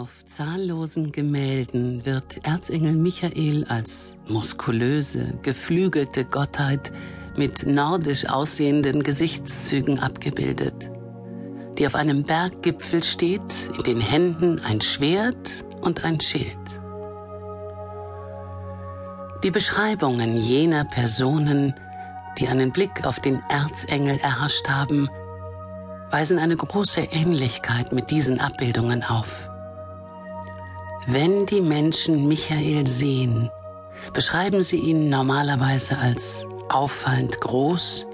Auf zahllosen Gemälden wird Erzengel Michael als muskulöse, geflügelte Gottheit mit nordisch aussehenden Gesichtszügen abgebildet, die auf einem Berggipfel steht, in den Händen ein Schwert und ein Schild. Die Beschreibungen jener Personen, die einen Blick auf den Erzengel erhascht haben, weisen eine große Ähnlichkeit mit diesen Abbildungen auf. Wenn die Menschen Michael sehen, beschreiben sie ihn normalerweise als auffallend groß,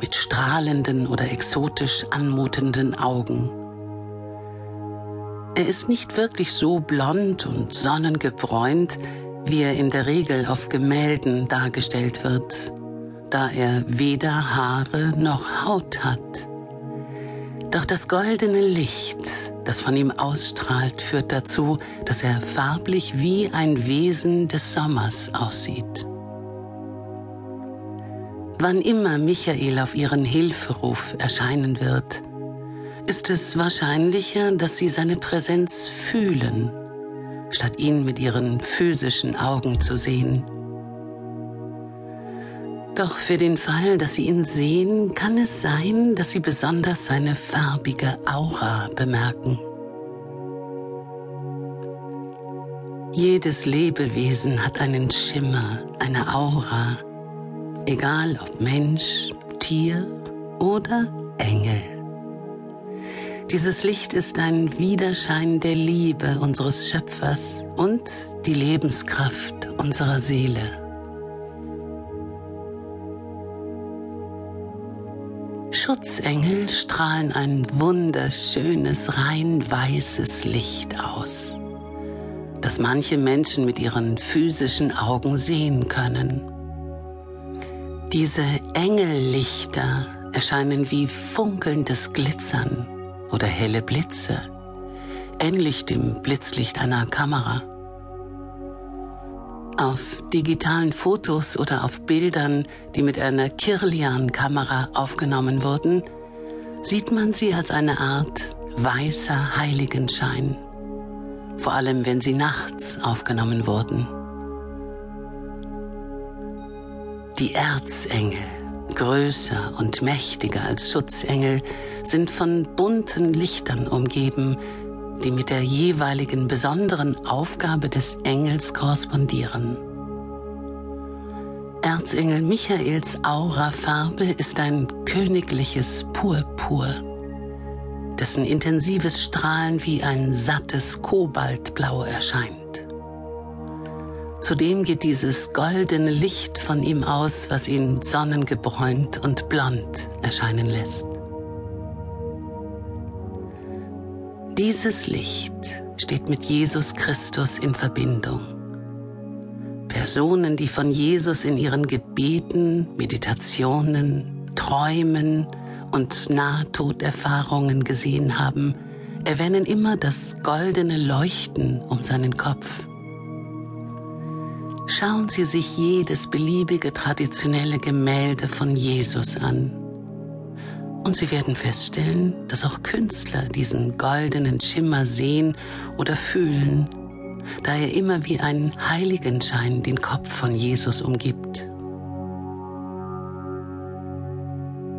mit strahlenden oder exotisch anmutenden Augen. Er ist nicht wirklich so blond und sonnengebräunt, wie er in der Regel auf Gemälden dargestellt wird, da er weder Haare noch Haut hat. Doch das goldene Licht, das von ihm ausstrahlt, führt dazu, dass er farblich wie ein Wesen des Sommers aussieht. Wann immer Michael auf ihren Hilferuf erscheinen wird, ist es wahrscheinlicher, dass sie seine Präsenz fühlen, statt ihn mit ihren physischen Augen zu sehen. Doch für den Fall, dass Sie ihn sehen, kann es sein, dass Sie besonders seine farbige Aura bemerken. Jedes Lebewesen hat einen Schimmer, eine Aura, egal ob Mensch, Tier oder Engel. Dieses Licht ist ein Widerschein der Liebe unseres Schöpfers und die Lebenskraft unserer Seele. Schutzengel strahlen ein wunderschönes, rein weißes Licht aus, das manche Menschen mit ihren physischen Augen sehen können. Diese Engellichter erscheinen wie funkelndes Glitzern oder helle Blitze, ähnlich dem Blitzlicht einer Kamera. Auf digitalen Fotos oder auf Bildern, die mit einer Kirlian-Kamera aufgenommen wurden, sieht man sie als eine Art weißer Heiligenschein, vor allem wenn sie nachts aufgenommen wurden. Die Erzengel, größer und mächtiger als Schutzengel, sind von bunten Lichtern umgeben, die mit der jeweiligen besonderen Aufgabe des Engels korrespondieren. Erzengel Michaels Aurafarbe ist ein königliches Purpur, dessen intensives Strahlen wie ein sattes Kobaltblau erscheint. Zudem geht dieses goldene Licht von ihm aus, was ihn sonnengebräunt und blond erscheinen lässt. Dieses Licht steht mit Jesus Christus in Verbindung. Personen, die von Jesus in ihren Gebeten, Meditationen, Träumen und Nahtoderfahrungen gesehen haben, erwähnen immer das goldene Leuchten um seinen Kopf. Schauen Sie sich jedes beliebige traditionelle Gemälde von Jesus an und Sie werden feststellen, dass auch Künstler diesen goldenen Schimmer sehen oder fühlen, da er immer wie ein Heiligenschein den Kopf von Jesus umgibt.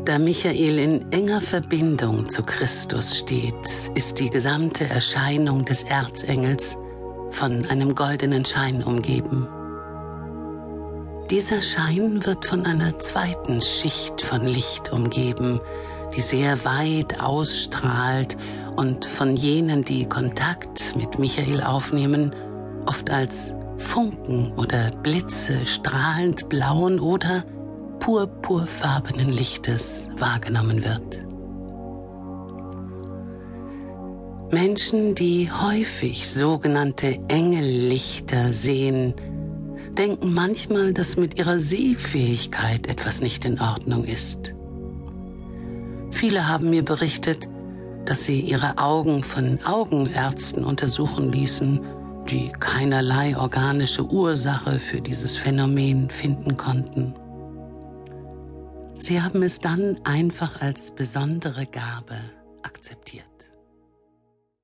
Da Michael in enger Verbindung zu Christus steht, ist die gesamte Erscheinung des Erzengels von einem goldenen Schein umgeben. Dieser Schein wird von einer zweiten Schicht von Licht umgeben, die sehr weit ausstrahlt und von jenen, die Kontakt mit Michael aufnehmen, oft als Funken oder Blitze strahlend blauen oder purpurfarbenen Lichtes wahrgenommen wird. Menschen, die häufig sogenannte Engellichter sehen, denken manchmal, dass mit ihrer Sehfähigkeit etwas nicht in Ordnung ist. Viele haben mir berichtet, dass sie ihre Augen von Augenärzten untersuchen ließen, die keinerlei organische Ursache für dieses Phänomen finden konnten. Sie haben es dann einfach als besondere Gabe akzeptiert.